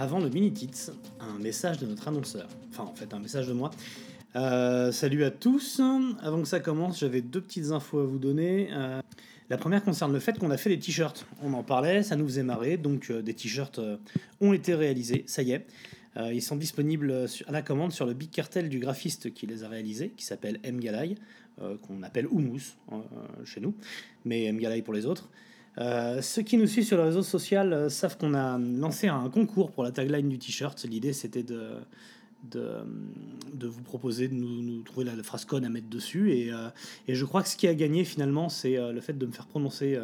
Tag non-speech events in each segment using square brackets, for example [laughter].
avant le mini tits, un message de notre annonceur. Enfin, en fait, un message de moi. Euh, salut à tous. Avant que ça commence, j'avais deux petites infos à vous donner. Euh, la première concerne le fait qu'on a fait des t-shirts. On en parlait, ça nous faisait marrer. Donc, euh, des t-shirts ont été réalisés. Ça y est. Ils sont disponibles à la commande sur le big cartel du graphiste qui les a réalisés, qui s'appelle M. Galay, qu'on appelle Oumous euh, chez nous, mais M. Galay pour les autres. Euh, ceux qui nous suivent sur le réseau social euh, savent qu'on a lancé un concours pour la tagline du t-shirt. L'idée c'était de, de, de vous proposer de nous, nous trouver la, phrase code à mettre dessus. Et, euh, et je crois que ce qui a gagné finalement, c'est le fait de me faire prononcer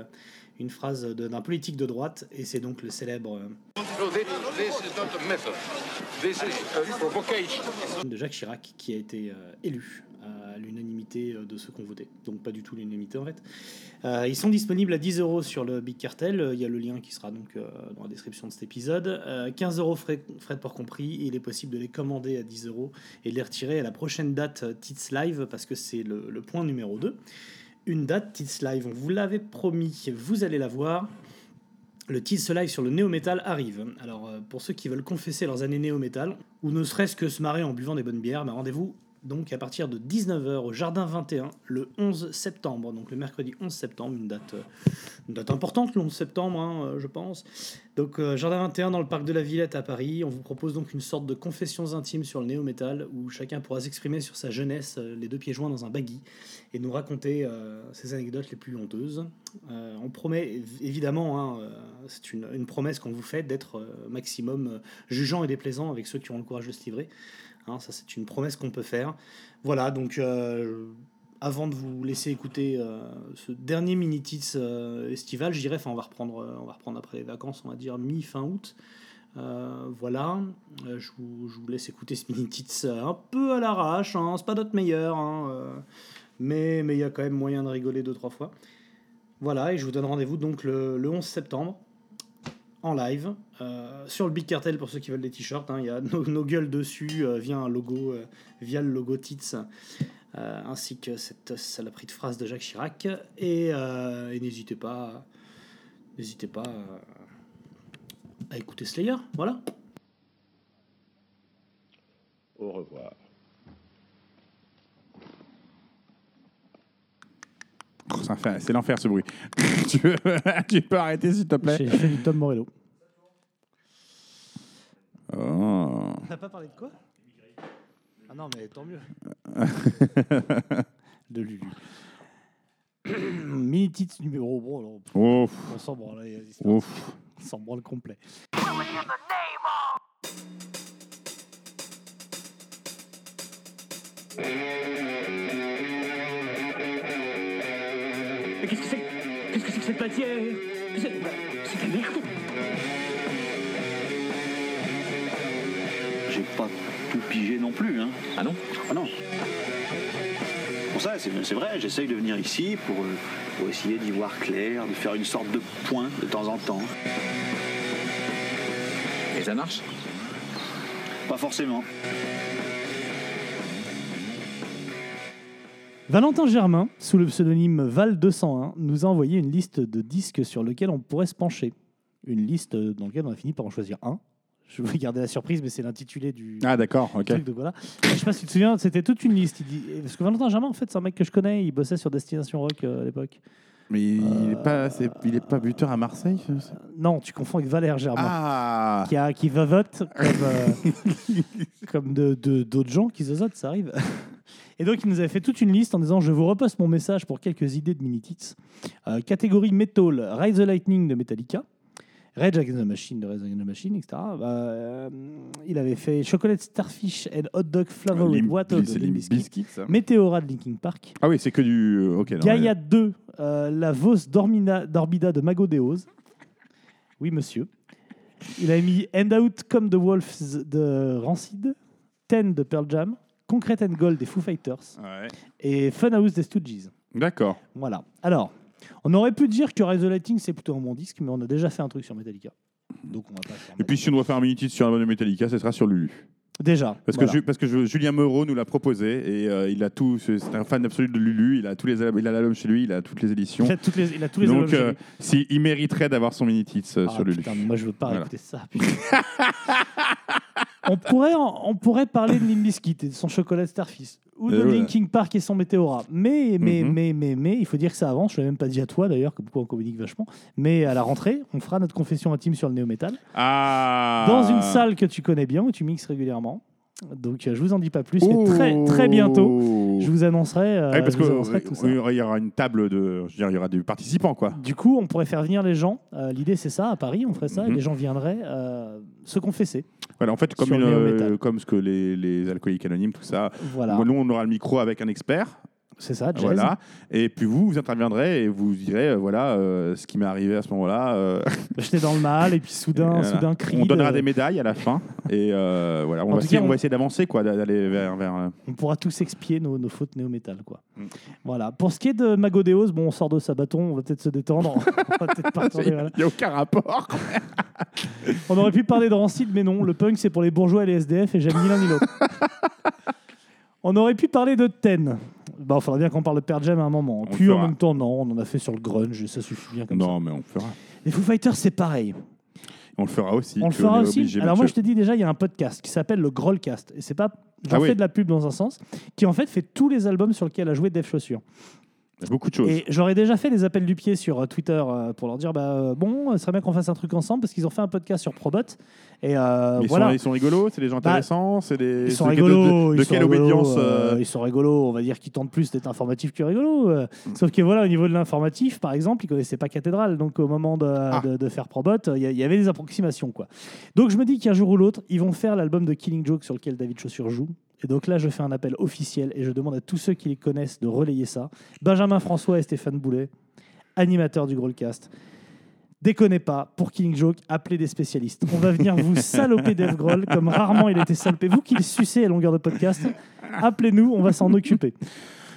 une phrase d'un politique de droite. Et c'est donc le célèbre No, this, this is not a method. This is a provocation. de Jacques Chirac qui a été élu l'unanimité euh, de ceux qui ont voté. Donc pas du tout l'unanimité en fait. Euh, ils sont disponibles à 10 euros sur le Big Cartel. Il y a le lien qui sera donc euh, dans la description de cet épisode. Euh, 15 euros frais, de port compris. Il est possible de les commander à 10 euros et de les retirer à la prochaine date Tits Live parce que c'est le, point numéro 2. Une date Tits Live, on vous l'avait promis, vous allez la voir. Le Tits Live sur le néo-metal arrive. Alors, pour ceux qui veulent confesser leurs années néo-metal, ou ne serait-ce que se marrer en buvant des bonnes bières, bah, rendez-vous donc à partir de 19h au Jardin 21 le 11 septembre, donc le mercredi 11 septembre, une date, euh, date importante le 11 septembre, hein, euh, je pense. Donc euh, Jardin 21 dans le parc de la Villette à Paris, on vous propose donc une sorte de confessions intimes sur le néo-metal où chacun pourra s'exprimer sur sa jeunesse, les deux pieds joints dans un baggy, et nous raconter ses anecdotes les plus honteuses. On promet év- évidemment, hein, c'est une, une promesse qu'on vous fait d'être maximum jugeant et déplaisant avec ceux qui ont le courage de se livrer. Hein, ça, c'est une promesse qu'on peut faire. Voilà, donc euh, avant de vous laisser écouter euh, ce dernier mini tits euh, estival, je dirais, enfin, on va reprendre, après les vacances, on va dire mi-fin août. Voilà, je, vous, laisse écouter ce mini tits un peu à l'arrache. Hein, c'est pas notre meilleur, hein, mais mais il y a quand même moyen de rigoler deux trois fois. Voilà, et je vous donne rendez-vous donc le, le 11 septembre en live euh, sur le Big Cartel pour ceux qui veulent des t-shirts. hein, Il y a [laughs] nos, nos gueules dessus euh, via un logo, euh, via le logo Tits, euh, ainsi que cette saloperie de phrase de Jacques Chirac. Et, euh, et n'hésitez pas, n'hésitez pas euh, à écouter Slayer. Voilà. Au revoir. C'est l'enfer ce bruit. [laughs] tu peux arrêter s'il te plaît J'ai fait du Tom Morello. Oh. T'as pas parlé de quoi? Ah non, mais tant mieux. [laughs] de Lulu. Mini tits numéro. Bon, alors, pff, Ouf. on s'en branle. vas-y, c'est Ouf. On s'en branle complet. Mais qu'est-ce que c'est? Qu'est-ce que c'est que cette matière? C'est c'est de la merde pas tout pigé non plus, hein. Ah non Ah non. Pour ça, c'est vrai, j'essaye de venir ici pour, euh, pour essayer d'y voir clair, de faire une sorte de point de temps en temps. Et ça marche? Pas forcément. Valentin Germain, sous le pseudonyme Val201, nous a envoyé une liste de disques sur lesquels on pourrait se pencher. Une liste dans laquelle on a fini par en choisir un. Je vais garder la surprise, mais c'est l'intitulé du Ah d'accord, ok. truc. Donc voilà. Je sais pas si tu te souviens, c'était toute une liste. Il dit... Parce que Valentin Germain, en fait, c'est un mec que je connais. Il bossait sur Destination Rock euh, à l'époque. Mais il est pas, il est pas buteur à Marseille Non, tu confonds avec Valère Germain. Ah. Qui, a, qui vote comme, euh, [laughs] comme de- de- d'autres gens qui zozotent, ça arrive. [laughs] Et donc, il nous avait fait toute une liste en disant Je vous reposte mon message pour quelques idées de mini-tits. Euh, catégorie Metal, Ride the Lightning de Metallica, Rage Against the Machine de Rage Against the Machine, etc. Bah, euh, il avait fait Chocolate Starfish and Hot Dog Flavor with Limp- Water de. Meteora de Linkin Park, Ah oui, c'est que du. euh, Ok. non, Gaia mais- 2, euh, La Vos Dormina, Dorbida de Mago de Oz. Oui, monsieur. Il a mis End Out Come the Wolves de Rancid, Ten de Pearl Jam, Concrete and Gold des Foo Fighters Ouais. et Funhouse des Stooges. D'accord. Voilà. Alors, on aurait pu dire que Rise the Lighting c'est plutôt un bon disque, mais on a déjà fait un truc sur Metallica. Donc on va pas faire Et puis si on doit faire un mini titre sur un album de Metallica, ce sera sur Lulu. Déjà. Parce voilà. que, parce que je- Julien Moreau nous l'a proposé et euh, il a tout. C'est c'est un fan absolu de Lulu. Il a tous les il a l'album chez lui, il a toutes les éditions. il a, toutes les, il a tous les Donc, albums chez euh, si, il mériterait d'avoir son mini titre Ah, sur Lulu. putain, moi je veux pas Voilà. écouter ça. putain. [laughs] on, pourrait, on pourrait parler de Limp Bizkit et de son chocolat Starfist. Ou de Euh, ouais. Linkin Park et son Météora. Mais, mais, Mhm. mais, mais, mais, il faut dire que ça avance. Je ne l'ai même pas dit à toi d'ailleurs, comme quoi on communique vachement. Mais à la rentrée, on fera notre confession intime sur le néo-metal. Ah Dans une salle que tu connais bien, où tu mixes régulièrement. Donc euh, je vous en dis pas plus. Et très, très bientôt, Oh. je vous annoncerai, euh, Ah oui, parce qu'il y aura une table de. Je veux dire, il y aura des participants, quoi. Du coup, on pourrait faire venir les gens. Euh, L'idée, c'est ça. À Paris, on ferait ça. Et Mhm. les gens viendraient euh, se confesser. Voilà, en fait, comme, une, euh, comme ce que les, les alcooliques anonymes, tout ça. Voilà. Nous, on aura le micro avec un expert. C'est ça, jazz. Voilà. Et puis vous, vous interviendrez et vous direz, euh, voilà, euh, ce qui m'est arrivé à ce moment-là. euh, J'étais dans le mal et puis soudain, voilà. soudain cri. on donnera de- des médailles à la fin. et euh, voilà, on En va, tout essayer, cas, on on- va essayer d'avancer, quoi, d'aller vers. vers euh, On pourra tous expier nos, nos fautes néo-métal. Quoi. Mm. Voilà. Pour ce qui est de Magodéos, bon, on sort de sa bâton, on va peut-être se détendre. [laughs] on va peut-être pas retourner, voilà. Il n'y a aucun rapport. [laughs] On aurait pu parler de Rancid, mais non. Le punk, c'est pour les bourgeois et les SDF, et j'aime ni l'un ni l'autre. [laughs] On aurait pu parler de Ten. Bah, il faudra bien qu'on parle de Pearl Jam à un moment. On Puis en fera. même temps, non, on en a fait sur le grunge, et ça suffit bien comme ça. non, mais on le fera. Les Foo Fighters, c'est pareil. On le fera aussi. On le tu fera es aussi. obligé, Alors moi, je Mathieu. te dis déjà, il y a un podcast qui s'appelle le Grollcast. Et c'est pas, j'en Ah oui. fais de la pub dans un sens, qui en fait fait tous les albums sur lesquels a joué Dave Chaussure. Beaucoup de choses. Et j'aurais déjà fait des appels du pied sur euh, Twitter euh, pour leur dire, bah euh, bon, ce serait bien qu'on fasse un truc ensemble parce qu'ils ont fait un podcast sur Probot. Et euh, ils, voilà. sont, ils sont rigolos, c'est des gens Bah, intéressants, c'est des. Ils sont de- rigolos. De, quelle rigolos, obédience euh, Ils sont rigolos. On va dire qu'ils tentent plus d'être informatifs que rigolos. euh. Sauf que voilà, au niveau de l'informatif, par exemple, ils connaissaient pas Cathédrale. Donc au moment de, Ah. faire Probot, il y, a- il y avait des approximations. quoi. Donc je me dis qu'un jour ou l'autre, ils vont faire l'album de Killing Joke sur lequel David Chaussure joue. Et donc là, je fais un appel officiel et je demande à tous ceux qui les connaissent de relayer ça. Benjamin François et Stéphane Boulet, animateurs du Grollcast. Déconnez pas, pour Killing Joke, appelez des spécialistes. On va venir vous [laughs] saloper Dave Grohl comme rarement il était salopé. Vous qui le sucez à longueur de podcast, appelez-nous, on va s'en occuper.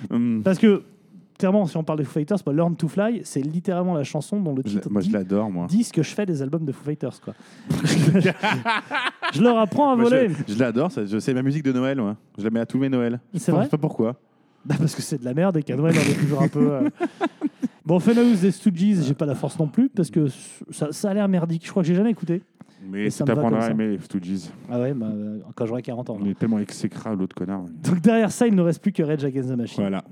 hum, Parce que, clairement, si on parle des Foo Fighters, bah, Learn to Fly, c'est littéralement la chanson dont le titre Moi, je l'adore, moi. dit ce que je fais des albums de Foo Fighters. Quoi. [laughs] je leur apprends à Moi, voler. je je l'adore, ça- je sais ma musique de Noël, moi. Je la mets à tous mes Noëls. Je C'est sais pas- vrai Je sais pas pourquoi. Bah, parce que c'est de la merde et qu'à Noël, on est toujours un peu. euh. [laughs] Bon, Fenhouse des Stooges, j'ai pas la force non plus parce que ça, ça a l'air merdique. Je crois que j'ai jamais écouté. Mais Et ça ça me va t'apprendra à comme ça. aimer les Stooges. Ah ouais, bah, euh, quand j'aurai 40 ans. On est tellement exécrable, l'autre connard. Donc derrière ça, il ne reste plus que Rage Against the Machine. Voilà.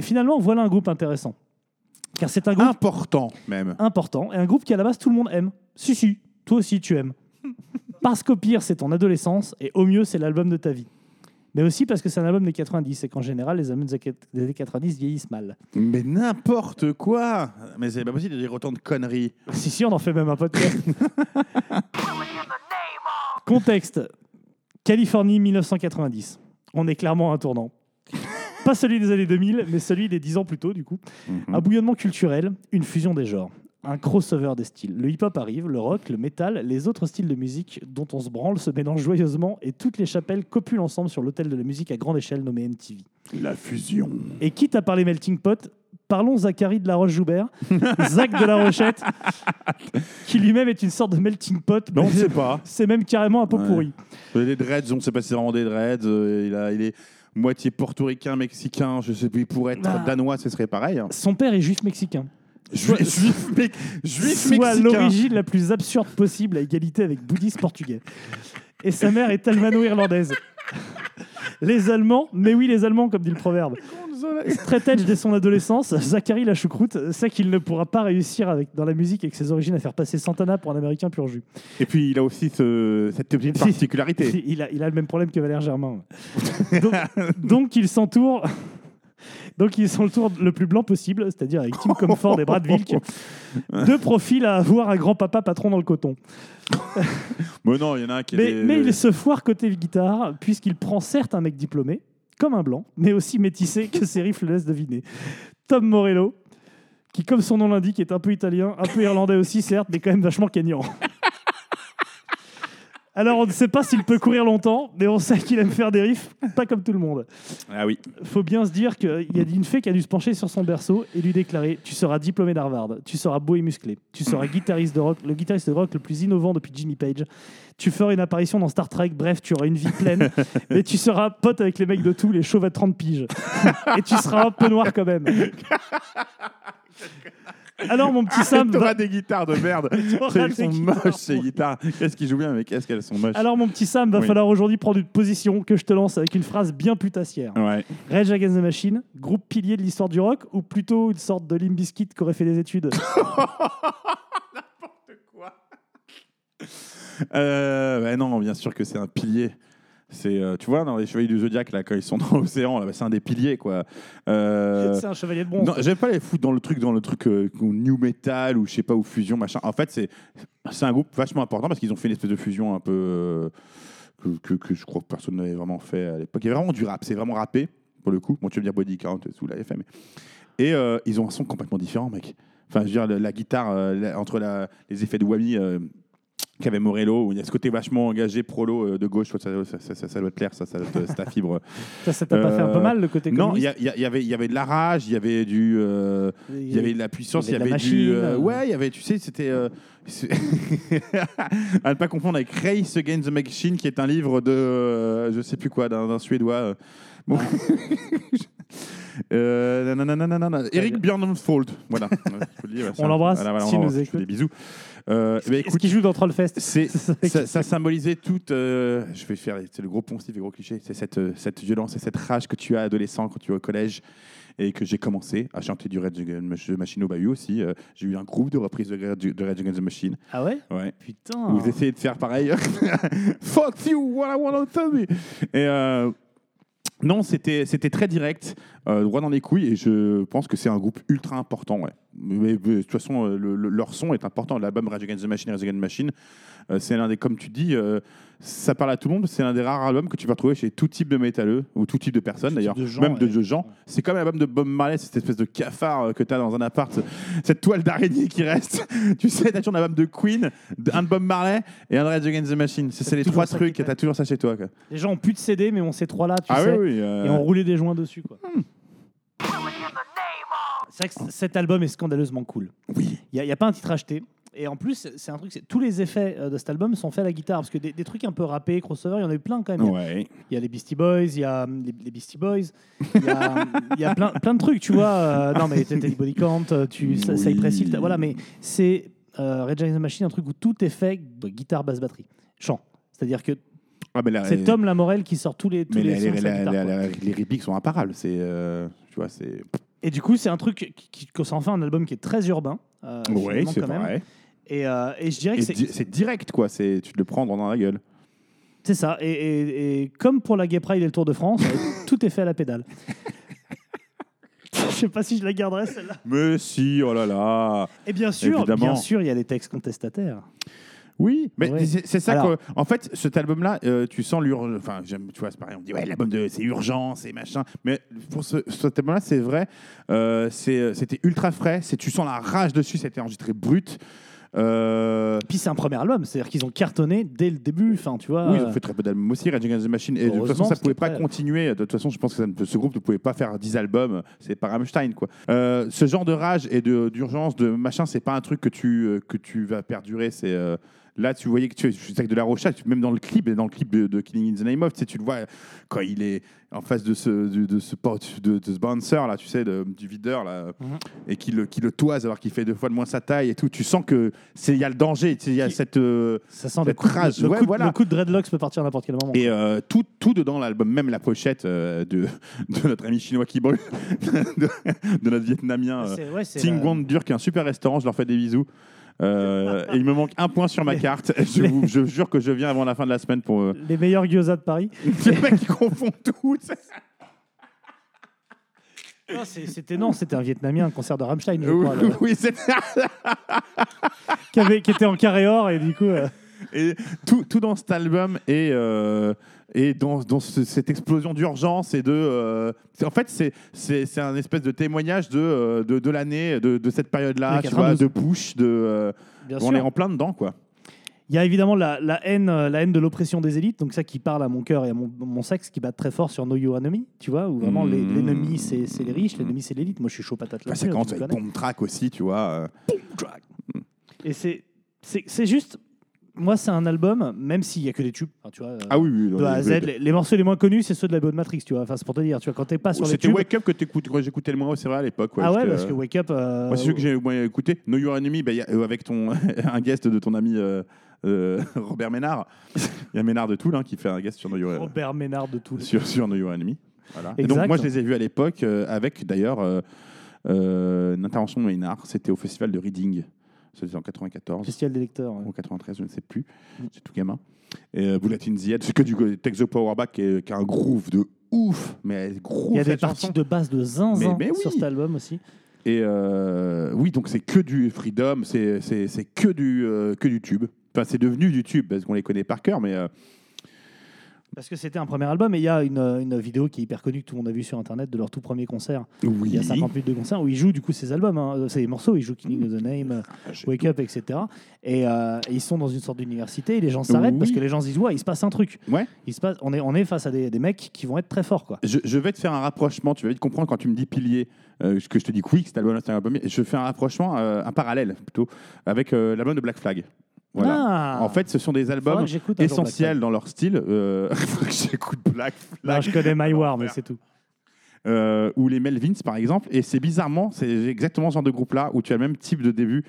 Et finalement, voilà un groupe intéressant. Car c'est un groupe Important, même. important et un groupe qui à la base tout le monde aime. Si, si, toi aussi tu aimes. [laughs] Parce qu'au pire, c'est ton adolescence et au mieux, c'est l'album de ta vie. Mais aussi parce que c'est un album des 90 et qu'en général, les albums des années 90 vieillissent mal. Mais n'importe quoi Mais c'est pas possible de dire autant de conneries. Si, si, on en fait même un podcast. [laughs] Contexte Californie 1990. On est clairement à un tournant. Pas celui des années 2000, mais celui des 10 ans plus tôt, du coup. Mhm. Un bouillonnement culturel, une fusion des genres. Un crossover des styles. Le hip-hop arrive, le rock, le métal, les autres styles de musique dont on se branle se mélangent joyeusement et toutes les chapelles copulent ensemble sur l'hôtel de la musique à grande échelle nommé MTV. La fusion. Et quitte à parler melting pot, parlons Zachary de la Roche-Joubert, [laughs] Zach de la Rochette, qui lui-même est une sorte de melting pot. Non, on ne sait pas. [laughs] C'est même carrément un pot Ouais. pourri. Les dreads, on ne sait pas si c'est vraiment des dreads. euh, il, a, il est moitié portoricain, mexicain. Je sais plus, pourrait être Ah. danois, ce serait pareil. hein. Son père est juif mexicain. Juif, [laughs] juif, mec- juif Soit mexicain. l'origine la plus absurde possible à égalité avec bouddhiste portugais. Et sa mère est almano-irlandaise. Les Allemands, mais oui, les Allemands, comme dit le proverbe. Straight edge dès son adolescence, Zachary la choucroute sait qu'il ne pourra pas réussir avec, dans la musique avec ses origines à faire passer Santana pour un américain pur jus. Et puis, il a aussi ce- cette petite particularité. [laughs] Il a, il a le même problème que Valère Germain. Donc, donc il s'entoure. Donc il s'entoure le plus blanc possible, c'est-à-dire avec Tim Comfort et Brad Wilk, deux profils à avoir un grand-papa patron dans le coton. [laughs] Mais non, il y en a un qui Mais, est. mais il se foire côté guitare, puisqu'il prend certes un mec diplômé, comme un blanc, mais aussi métissé que ses riffs le laissent deviner. Tom Morello, qui, comme son nom l'indique, est un peu italien, un peu irlandais aussi, certes, mais quand même vachement kényan. Alors, on ne sait pas s'il peut courir longtemps, mais on sait qu'il aime faire des riffs, pas comme tout le monde. Ah oui. faut bien se dire qu'il y a une fée qui a dû se pencher sur son berceau et lui déclarer Tu seras diplômé d'Harvard, tu seras beau et musclé, tu seras guitariste de rock, le guitariste de rock le plus innovant depuis Jimmy Page, tu feras une apparition dans Star Trek, bref, tu auras une vie pleine, [laughs] mais tu seras pote avec les mecs de tout, les chauves à 30 piges. [laughs] et tu seras un peu noir quand même. [laughs] Alors, mon petit Sam. T'auras va- des guitares de merde. [laughs] Elles sont guitares moches ces guitares. Qu'est-ce qu'ils jouent bien, mais qu'est-ce qu'elles sont moches. Alors, mon petit Sam, va Oui. falloir aujourd'hui prendre une position que je te lance avec une phrase bien putassière. Ouais. Rage Against the Machine, groupe pilier de l'histoire du rock, ou plutôt une sorte de Limp Bizkit qui aurait fait des études [laughs] Euh, ouais, non, bien sûr que c'est un pilier. C'est, euh, tu vois, dans les Chevaliers du Zodiac, là, quand ils sont dans [laughs] l'océan, là, c'est un des piliers, quoi. Euh, C'est un chevalier de bronze. non, j'aime pas les foutre dans le truc, dans le truc euh, new metal ou je sais pas ou fusion machin. En fait, c'est c'est un groupe vachement important parce qu'ils ont fait une espèce de fusion un peu euh, que, que, que je crois que personne n'avait vraiment fait à l'époque. Il y avait vraiment du rap, c'est vraiment rappé pour le coup. Bon, tu veux dire body count l'avait fait, mais et ils ont un son complètement différent, mec. Enfin, je veux dire, la, la guitare la- entre la- les effets de Whammy. Euh, qu'avait Morello, où il y a ce côté vachement engagé prolo euh, de gauche, ça, ça, ça, ça- doit te plaire, ça, ça, doit ta fibre. Ça, t'a pas fait un peu Euh, mal le côté Non, il y, y y avait, y avait de la rage, il y avait du, euh, il y avait de la puissance, il y il y avait, avait de la du, machine, euh, euh. ouais, il y avait, tu sais, c'était, euh, à ne pas confondre avec Race Against the Machine, qui est un livre de, euh, je sais plus quoi, d'un suédois. euh. Bon. Euh, nanana, nanana. Eric Björnfold, voilà. Je vous le dis, ouais, On l'embrasse, Voilà, voilà, on nous écoute. Des bisous. Euh, écoute, qu'il joue dans Trollfest c'est, [laughs] ça, ça symbolisait toute. euh, je vais faire. C'est le gros poncif et gros cliché. C'est cette, euh, cette violence et cette rage que tu as adolescent quand tu es au collège et que j'ai commencé à chanter du Rage Against the Machine au Bahut aussi. Euh, j'ai eu un groupe de reprises de, de Rage Against the Machine. Ah ouais? Ouais. Putain. Vous essayez de faire pareil. [laughs] Fuck you, what I want to tell me. Et euh, non, c'était très direct, euh, droit dans les couilles, et je pense que c'est un groupe ultra important. Mais, de toute façon, euh, le- le- leur son est important. L'album Rage Against the Machine, Rage Against the Machine, euh, c'est l'un des, comme tu dis, ça parle à tout le monde. C'est l'un des rares albums que tu vas retrouver chez tout type de métalleux ou tout type de personnes d'ailleurs, type de gens, même de, gens. C'est comme l'album de Bob Marley, cette espèce de cafard euh, que tu as dans un appart, cette toile d'araignée qui reste. [laughs] tu sais, tu as toujours un album de Queen, un de Bob Marley et un de Rage Against the Machine. C'est les trois trucs, qui et tu as toujours ça chez toi. quoi. Les gens ont plus de CD, mais ont ces trois-là, tu ah sais. oui, oui. euh, Et on roulait des joints dessus, quoi. C'est vrai que cet album est scandaleusement cool. Oui. Il n'y a, pas un titre acheté. Et en plus, c'est- un truc, c'est- tous les effets euh, de cet album sont faits à la guitare. Parce que des, des trucs un peu rappés, crossover, il y en a eu plein quand même. Il y a- Ouais. Il y a les Beastie Boys, il y a les, les Beastie Boys, il y a, il y a plein, plein de trucs, tu vois. euh, non, mais des body count, euh, tu, ça, Oui. précise, Voilà, mais c'est euh, Against the Machine, un truc où tout est fait de guitare, basse, batterie, chant. C'est-à-dire que Ah, c'est Tom Lamorel qui sort tous les, tous Mais les les, la- guitare, la- la- répliques sont imparables. C'est, euh, tu vois, c'est. Et du coup, c'est un truc qui, qui, c'est enfin un album qui est très urbain. euh, Oui, c'est quand même. Et, euh, et je dirais que c'est di- c'est direct, quoi. C'est, tu te le prends dans la gueule. c'est ça. Et, et- et comme pour la Gay Pride et le Tour de France, [laughs] euh, tout est fait à la pédale. Je sais pas si je la garderai celle-là. Mais si, oh là là. Et bien sûr, Évidemment. bien sûr, il y a les textes contestataires. Oui, mais Ouais. c'est, c'est ça Alors- que, en fait, cet album-là, euh, tu sens l'urgence. Enfin, j'aime, tu vois, c'est pareil, on dit ouais, l'album de, c'est urgent, c'est machin. Mais pour ce, cet album-là, c'est vrai, euh, c'est, c'était ultra frais. C'est, tu sens la rage dessus, c'était enregistré brut. Euh, Puis c'est un premier album, c'est-à-dire qu'ils ont cartonné dès le début. Enfin, tu vois. Oui, ils euh, ont fait très peu d'albums aussi, Rage Against the Machine. Et de toute façon, ça parce pouvait pas continuer. De toute façon, je pense que ça ne ce groupe ne pouvait pas faire 10 albums. C'est pas Rammstein, quoi. Euh, ce genre de rage et de- d'urgence, de, machin, c'est pas un truc que tu, euh, que tu vas perdurer. C'est. Euh, Là, tu voyais que tu es avec de la Rocha, même dans le clip, dans le clip de, de Killing in the Name of, tu, sais, tu le vois quand il est en face de ce, de, de ce, de, de ce bouncer, là, tu sais, de- du videur, là, Mhm. et qui le, qui le toise alors qu'il fait deux fois de moins sa taille et tout. Tu sens que c'est il y a le danger, sais, il y a cette. euh, ça sent le cette coup, de- rage. le, Ouais, coup voilà. le coup de dreadlocks peut partir à n'importe quel moment. Et euh, tout, tout dedans l'album, même la pochette euh, de, [laughs] de notre ami chinois qui brûle, [laughs] de, notre vietnamien euh, ouais, c'est Ting la- Guan Dur, qui est un super restaurant, je leur fais des bisous. Euh, et il me manque un point sur ma carte. Je, vous, je jure que je viens avant la fin de la semaine pour. euh, les meilleurs gyoza de Paris. [laughs] Le mec qui confond tout. Non, c'est- c'était non, c'était un Vietnamien, un concert de Rammstein, je crois, là, [laughs] oui, c'est qui, avait- qui était en carré or et du coup. euh, Et tout, tout dans cet album est, euh, est dans, dans ce- cette explosion d'urgence et de. euh, en fait, c'est, un espèce de témoignage de, euh, de, de l'année, de, de cette période-là, Oui, tu vois, 92. de Bush, de. euh, on est en plein dedans, quoi. Il y a évidemment la, la haine, la haine de l'oppression des élites, donc ça qui parle à mon cœur et à mon, mon sexe, qui bat très fort sur Know Your Enemy, tu vois, où vraiment Mmh. l'ennemi c'est les riches, l'ennemi c'est l'élite. Moi je suis chaud patate là. c'est quand avec Bomb Track aussi, tu vois. euh. Et c'est c'est c'est juste. Moi, c'est un album, même s'il y a que des tubes, enfin, tu vois, Ah oui, oui. de A à Z. Les, les morceaux les moins connus, c'est ceux de la bonne Matrix, tu vois. Enfin, c'est pour te dire, tu vois, quand t'es pas sur les C'était tubes. Wake Up que t'écoutes- que j'écoutais le moins, c'est vrai, à l'époque. ah ouais, parce que Wake Up. euh, Moi, c'est celui que j'ai le moins écouté. Know Your Enemy, bah, y a- euh, avec ton, [laughs] un guest de ton ami euh, euh, [laughs] Robert Ménard. Il y a Ménard de Toul hein, qui fait un guest sur Know Your, Robert Ménard de tout. sur, sur Know Your Enemy. Voilà. Et donc, Exact. moi, je les ai vus à l'époque euh, avec d'ailleurs euh, euh, une intervention de Ménard. C'était au festival de Reading. C'était en 94 Festival des lecteurs. ouais. ou 93, je ne sais plus. Mm. C'est tout gamin. Et euh, Bullet in the Head, c'est que du Take the Power Back qui, est- qui a un groove de ouf. Mais groove, Il y a des cette parties chanson. de base de zinzin Mais- mais sur cet album aussi. Et euh, oui, donc c'est que du freedom, c'est c'est- c'est que du euh, que du tube. Enfin, c'est devenu du tube parce qu'on les connaît par cœur, mais euh, Parce que c'était un premier album et il y a une, une vidéo qui est hyper connue que tout le monde a vu sur internet de leur tout premier concert. oui. Il y a 50 minutes de concert où ils jouent du coup ces albums, hein, ces morceaux, ils jouent Killing of the Name, euh, Ah, j'ai- Wake Up, etc. Et, euh, et ils sont dans une sorte d'université et les gens s'arrêtent Oui. parce que les gens se disent ouais, il se passe un truc. Ouais. Il se passe, on est, on est face à des, des mecs qui vont être très forts quoi. Je, je vais te faire un rapprochement, tu vas vite comprendre quand tu me dis pilier, euh, que je te dis que oui, que cet album c'est un album. Je fais un rapprochement, euh, un parallèle plutôt, avec euh, l'album de Black Flag. Voilà. Ah En fait, ce sont des albums essentiels dans leur style. Euh, [laughs] j'écoute Black Flag. Flag. Non, je connais My War, mais c'est tout. euh, ou les Melvins par exemple. Et c'est bizarrement, c'est exactement ce genre de groupe-là où tu as le même type de début,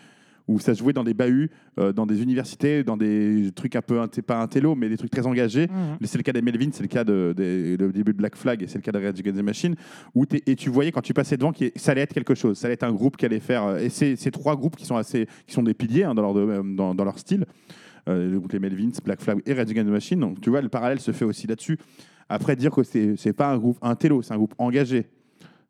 où ça jouait dans des bahuts, euh, dans des universités, dans des trucs un peu, pas intello, mais des trucs très engagés. Mais C'est le cas des Melvins, c'est le cas de, des- le début de Black Flag et c'est le cas de Rage Against the Machine. Où et tu voyais quand tu passais devant que ça allait être quelque chose, ça allait être un groupe qui allait faire. euh, Et c'est ces trois groupes qui sont, assez, qui sont des piliers hein, dans, leur, de- euh, dans, dans leur style. Euh, donc les Melvins, Black Flag et Rage Against the Machine. Donc tu vois, le parallèle se fait aussi là-dessus. Après, dire que c'est pas un groupe intello, c'est un groupe engagé.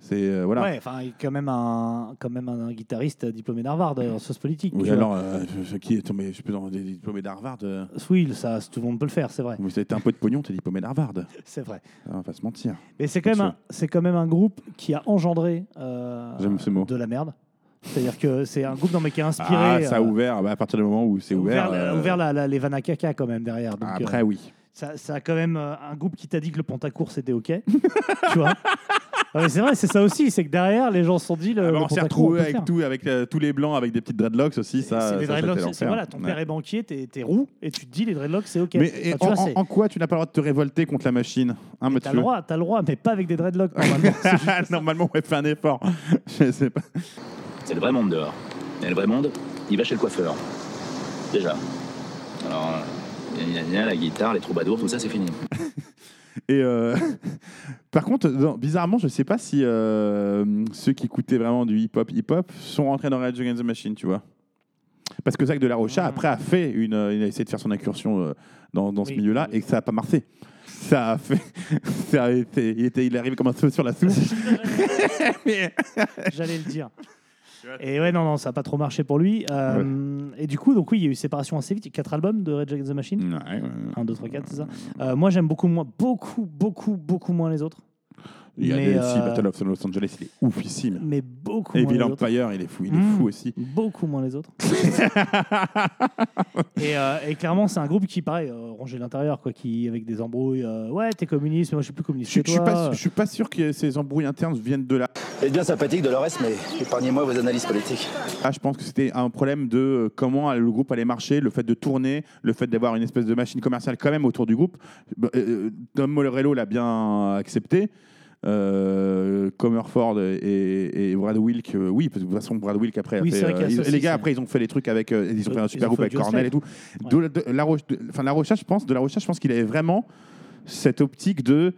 C'est euh, voilà. Ouais, enfin, quand même un, quand même un, guitariste diplômé d'Harvard euh, en sciences politiques. Oui, alors, euh, je- qui est tombé, je plus, dans des diplômés d'Harvard. euh, Oui, ça, tout le monde peut le faire, c'est vrai. mais c'était un peu de pognon, t'es diplômé d'Harvard. [laughs] C'est vrai. On va se mentir. Mais c'est quand, même un- c'est quand même un groupe qui a engendré euh, J'aime ce mot. de la merde. C'est-à-dire que c'est un groupe non, mais qui a inspiré. Ah, ça a euh, ouvert, bah, à partir du moment où c'est ouvert. ouvert, euh, ouvert la- la- les caca quand même derrière. Donc, Après, euh, oui. ça, ça a quand même euh, un groupe qui t'a dit que le Pentacourt c'était ok. [laughs] tu vois Mais C'est vrai, c'est ça aussi. C'est que derrière, les gens se sont dit le, Ah bah, le on s'est retrouvé peut avec, faire. tout, avec euh, tous les blancs avec des petites dreadlocks aussi. Ça, C'est ça, les c'était dreadlocks, c'est- l'enfer. c'est voilà, ton Ouais. père est banquier, t'es t'es roux, et tu te dis les dreadlocks c'est ok. Mais Enfin, et tu en, vois, c'est- en- en quoi tu n'as pas le droit de te révolter contre la machine hein, T'as le droit, t'as le droit, mais pas avec des dreadlocks [laughs] normalement. C'est juste- Normalement, on va faire un effort. [laughs] Je sais pas. C'est le vrai monde dehors. Et le vrai monde, il va chez le coiffeur. Déjà. Alors, euh, gna, gna, gna, la guitare, les troubadours, tout ça, c'est fini. [laughs] Et euh, [laughs] par contre, non, bizarrement, je sais pas si euh, ceux qui écoutaient vraiment du hip-hop, hip-hop, sont rentrés dans Rage Against the Machine, tu vois. Parce que Zach de la Rocha, après, a fait une, euh, il a essayé de faire son incursion euh, dans, dans ce Oui, milieu-là et que ça a pas marché. Ça a fait, [laughs] ça a été, il était, il est arrivé comme un feu sur la soupe. [laughs] J'allais le dire. Et ouais, non, non, ça n'a pas trop marché pour lui. Euh, Et du coup, donc oui, il y a eu séparation assez vite. Il y a quatre albums de Rage Against the Machine. Ouais, ouais. 1, 2, 3, 4, c'est ça. Euh, moi, j'aime beaucoup moins, beaucoup, beaucoup, beaucoup moins les autres. Il y a Mais, euh, si, Battle of Los Angeles, il est oufissime. Mais beaucoup Et moins les Evil autres. Empire, il est fou, il est Mmh. fou aussi. Beaucoup moins les autres. [laughs] et, euh, et clairement, c'est un groupe qui, pareil, euh, rangé de l'intérieur, quoi, qui avec des embrouilles. euh, ouais, t'es communiste, mais moi je suis plus communiste. Je, que je suis toi. pas, je suis pas sûr que ces embrouilles internes viennent de là. C'est bien sympathique Dolores, mais épargnez-moi vos analyses politiques. Ah, je pense que c'était un problème de comment le groupe allait marcher, le fait de tourner, le fait d'avoir une espèce de machine commerciale quand même autour du groupe. Bah, Tom Morello l'a bien accepté. Euh, Comerford et, et Brad Wilk, euh, oui, parce que de toute façon, Brad Wilk après, Oui, fait, a ils- ça les aussi, gars après, ils ont fait les trucs avec, euh, ils ont fait un super groupe fait avec. Cornell et tout. De, de- la, Ro- de- la Rocha, je pense, de la Rocha, je pense qu'il avait vraiment cette optique de,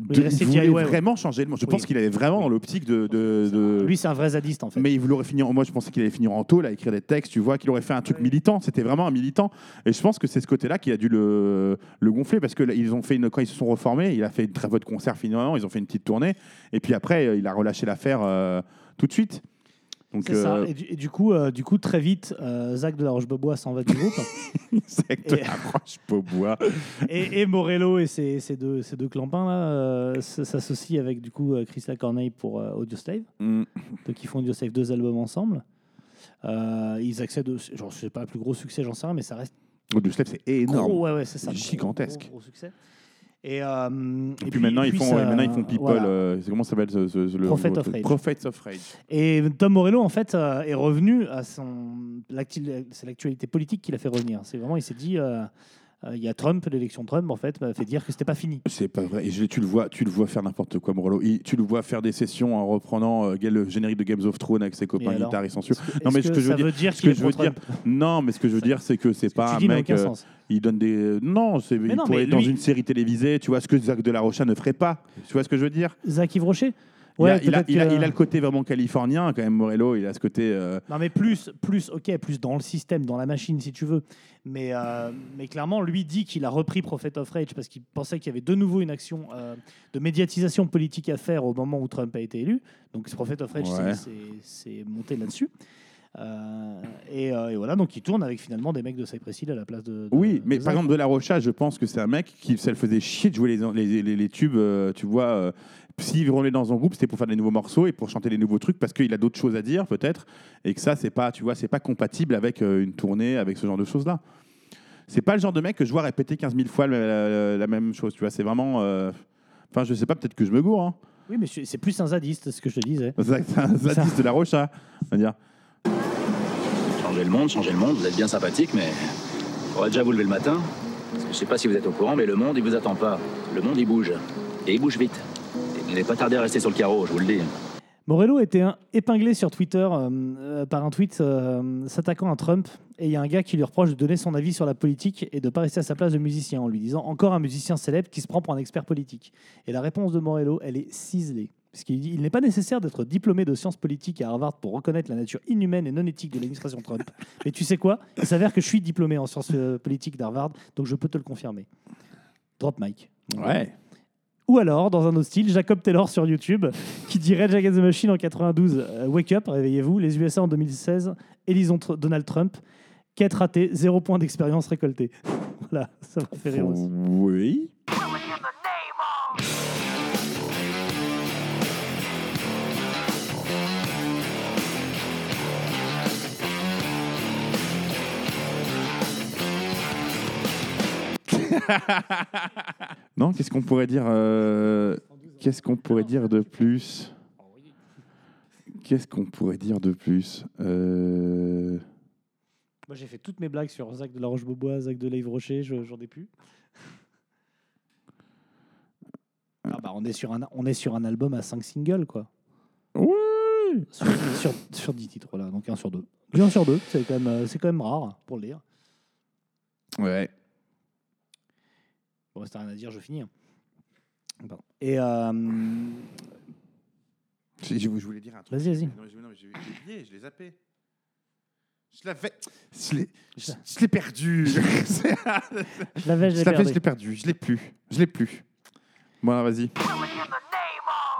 de- rester il voulait DIY, ouais. vraiment changer le monde. Je Oui. pense qu'il avait vraiment dans l'optique de, de- de- Lui, c'est un vrai zadiste en fait. mais il voulait finir. Moi, je pensais qu'il allait finir en tôle à écrire des textes. Tu vois, qu'il aurait fait un truc militant. C'était vraiment un militant. Et je pense que c'est ce côté-là qui a dû le, le gonfler parce que là, ils ont fait une, quand ils se sont reformés, il a fait une très bonne concert finalement. Ils ont fait une petite tournée. Et puis après, euh, il a relâché l'affaire euh, tout de suite. Donc, C'est ça. euh, Et du, et du coup, euh, du coup, très vite, euh, Zach de la Roche-Beaubois s'en va du groupe. [laughs] c'est que Et- approche pas bois. [laughs] et, et Morello et ses, ses deux, ses deux clampins là, s'associent avec du coup Chris Corneille pour euh, Audioslave. Mm. Donc ils font Audioslave deux albums ensemble. Euh, ils accèdent, au, genre, je sais pas, le plus gros succès, j'en sais rien, mais ça reste Audioslave, c'est énorme. gros. Ouais, ouais, c'est ça. Gigantesque. Gros, gros, gros succès. Et, euh, Et, puis, maintenant, ils font, ça- maintenant, ils font People. voilà. euh, c'est comment ça s'appelle ce, ce- ce- le Prophet of Rage. Prophets of Rage. Et Tom Morello, en fait, euh, est revenu à son. C'est l'actualité politique qui l'a fait revenir. C'est vraiment, il s'est dit. Euh, il y a Trump, l'élection de Trump, en fait, m'a fait dire que c'était pas fini. C'est pas vrai. Et je- tu le vois, tu le vois faire n'importe quoi, Morello. Il- tu le vois faire des sessions en reprenant euh, le générique de Games of Thrones avec ses copains guitaristes sensueux. Est-ce Non, mais ce que je veux dire, ce que je veux dire, pro-Trump non, mais ce que je veux dire, c'est que c'est pas un mec. euh, il donne des. Non, c'est. Il non, pourrait être dans une série télévisée. Tu vois ce que Zach de la Rocha ne ferait pas. Tu vois ce que je veux dire? Zach Yves Rocher? Il, a, Ouais, il, a, peut-être il, a, que- il a le côté vraiment californien quand même, Morello. Il a ce côté. euh, Non, mais plus, plus, ok, plus dans le système, dans la machine, si tu veux. Mais, euh, mais clairement, lui dit qu'il a repris Prophet of Rage parce qu'il pensait qu'il y avait de nouveau une action euh, de médiatisation politique à faire au moment où Trump a été élu. Donc, Prophet of Rage Ouais. c'est monté là-dessus. Euh, et, euh, et voilà, donc il tourne avec finalement des mecs de Cypress Hill à la place de. de- Oui, mais par exemple, De La Rocha, je pense que c'est un mec qui, ça le faisait chier de jouer les, les, les- les tubes, euh, tu vois. S'il revenait dans un groupe, c'était pour faire des nouveaux morceaux et pour chanter des nouveaux trucs parce qu'il a d'autres choses à dire, peut-être. Et que ça, c'est pas, tu vois, c'est pas compatible avec une tournée, avec ce genre de choses-là. C'est pas le genre de mec que je vois répéter 15 000 fois la, même chose, tu vois. C'est vraiment. euh, Enfin, je sais pas, peut-être que je me gourre. Hein. Oui, mais c'est c'est plus un zadiste, ce que je te disais. C'est un zadiste de La Rocha, on va dire. Changer le monde, changer le monde, vous êtes bien sympathique, mais faudrait déjà vous lever le matin. Parce que je sais pas si vous êtes au courant, mais le monde, il vous attend pas. Le monde, il bouge. Et il bouge vite. Et vous n'allez pas tarder à rester sur le carreau, je vous le dis. Morello était épinglé sur Twitter euh, euh, par un tweet euh, s'attaquant à Trump. Et il y a un gars qui lui reproche de donner son avis sur la politique et de ne pas rester à sa place de musicien en lui disant encore un musicien célèbre qui se prend pour un expert politique. Et la réponse de Morello, elle est ciselée. Parce qu'il dit il n'est pas nécessaire d'être diplômé de sciences politiques à Harvard pour reconnaître la nature inhumaine et non éthique de l'administration Trump. [laughs] Mais tu sais quoi? Il s'avère que je suis diplômé en sciences euh, politiques d'Harvard, donc je peux te le confirmer. Drop mic. Ouais. Ou alors, dans un autre style, Jacob Taylor sur YouTube, qui dit Rage Against the Machine en 92, euh, Wake Up, réveillez-vous, les USA en 2016, élisons Tr- Donald Trump, quête ratée, zéro point d'expérience récoltée. [laughs] voilà, ça m'a fait rire aussi. Oui. [laughs] non, qu'est-ce qu'on pourrait dire euh, Qu'est-ce qu'on pourrait dire de plus? Qu'est-ce qu'on pourrait dire de plus Euh, Moi, j'ai fait toutes mes blagues sur Zach de la Roche-Beaubois, Zach de Live Rocher, je- j'en ai plus. Ah bah, on, est sur un, on est sur un album à 5 singles, quoi. Oui Sur, sur, sur 10 titres, là, donc un sur deux. Du un sur deux, c'est quand, même, euh, c'est quand même rare pour le dire. Ouais. Bon, si rien à dire, je finis. hein. Pardon. Et euh, Je, je voulais dire un truc. Vas-y, vas-y. Non, mais je- non, mais j'ai j'ai oublié, je l'ai zappé. Je l'avais. Je l'ai- je- je l'ai perdu. [laughs] je l'avais, je Je l'ai l'avais, perdu. je l'ai perdu. Je l'ai plus. Je l'ai plus. Bon, vas-y.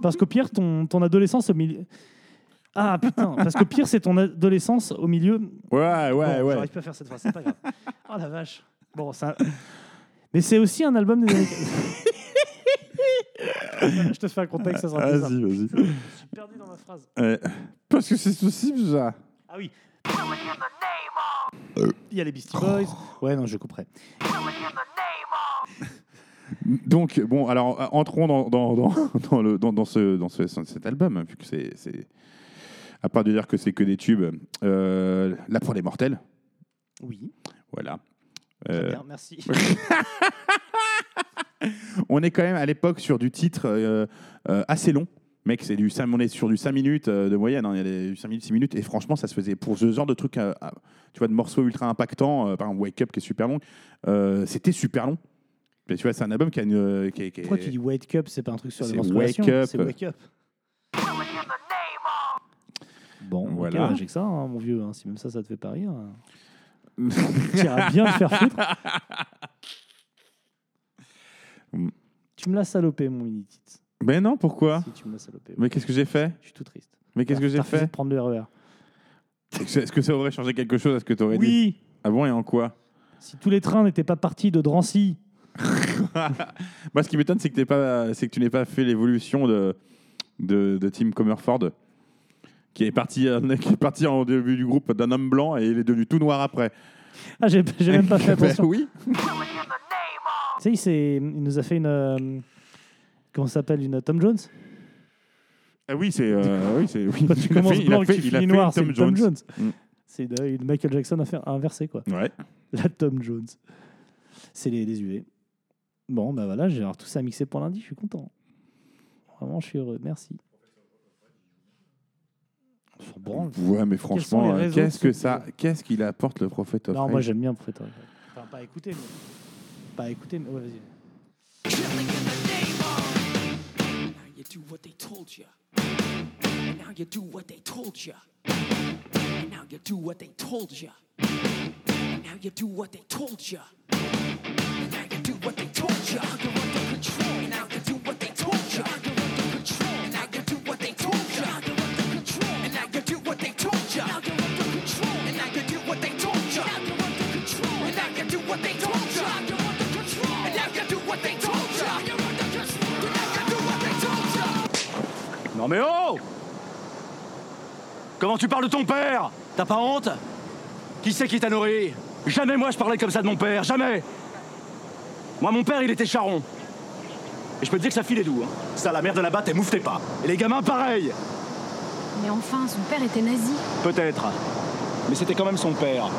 Parce qu'au pire, ton, ton adolescence au milieu. Ah putain, parce qu'au pire, c'est ton adolescence au milieu. Ouais, ouais, Bon, ouais. J'arrive pas à faire cette phrase, c'est pas grave. Oh la vache. Bon, ça. Mais c'est aussi un album des années. [laughs] je te fais un contexte, ça sera plus simple. Vas-y, vas-y. Je suis perdu dans ma phrase. Ouais. Parce que c'est possible, ça. Ah oui. Il y a les Beastie Boys. Ouais, non, je couperai. Donc, bon, alors, euh, entrons dans, dans, dans, [laughs] dans le, dans, dans ce, dans ce- cet album, hein, vu que c'est. c'est- À part de dire que c'est que des tubes, euh, La pour les mortels. Oui. Voilà. Euh, bien, merci. [laughs] on est quand même à l'époque sur du titre euh, euh, assez long. Mec, c'est du 5, on est sur du 5 minutes euh, de moyenne, hein, il y a des, du 5 minutes, 6 minutes, et franchement, ça se faisait pour ce genre de trucs, euh, euh, tu vois, de morceaux ultra impactants, euh, par exemple Wake Up qui est super long, euh, c'était super long. Mais tu vois, c'est un album qui a une. qui est- qui est- Pourquoi tu dis Wake Up C'est pas un truc sur Wake Up. C'est Wake Up. Bon, Voilà. voilà. Ok, j'ai que ça, hein, mon vieux. hein, si même ça, ça te fait pas rire. [laughs] tu iras bien te faire foutre. [laughs] Tu me l'as salopé, mon mini. Mais non, pourquoi Si, tu me l'as salopé. Mais qu'est-ce que j'ai fait Je suis tout triste. Mais qu'est-ce que j'ai fait de prendre le RER. Est-ce que ça aurait changé quelque chose à ce que tu aurais dit Oui Ah bon, et en quoi Si tous les trains n'étaient pas partis de Drancy, Moi, [laughs] ce qui m'étonne, c'est que, t'es pas, c'est que tu n'aies pas fait l'évolution de, de, de Tim Comerford, qui est, parti, euh, [laughs] qui est parti en début du groupe d'un homme blanc et il est devenu tout noir après. ah, j'ai j'ai même pas fait [laughs] Ben attention. oui. Tu sais, il, s'est- il nous a fait une. euh, comment ça s'appelle Une Tom Jones? Ah oui, c'est. euh, [laughs] oui, c'est. Oui, Quand tu il a commences fait- il a blanc et que fait- tu il a finis fait noir, c'est Tom Jones. Mm. C'est une, une Michael Jackson à faire inversé, quoi. Ouais. La Tom Jones. C'est les, les UV. Bon, bah voilà, j'ai tout ça mixé pour lundi, je suis content. Vraiment, je suis heureux, merci. On s'en branle. Ouais, mais franchement, euh, qu'est-ce que ça, qu'est-ce qu'il apporte le prophète of Non, Rage moi j'aime bien of Rage. Enfin, pas écouter, mais. Pas écouter, mais. Ouais, vas-y. Now you do what they told you. And now you do what they told you. And now you do what they told you. And now you do what they told you. And now you do what they told you. You're under control. And now you do what they told you. Non mais oh Comment tu parles de ton père T'as pas honte Qui c'est qui t'a nourri Jamais moi je parlais comme ça de mon père, jamais Moi mon père il était charron. Et je peux te dire que sa fille est doux. Hein. Ça la mère de la batte elle mouftait pas. Et les gamins pareil Mais enfin, son père était nazi. Peut-être. Mais c'était quand même son père.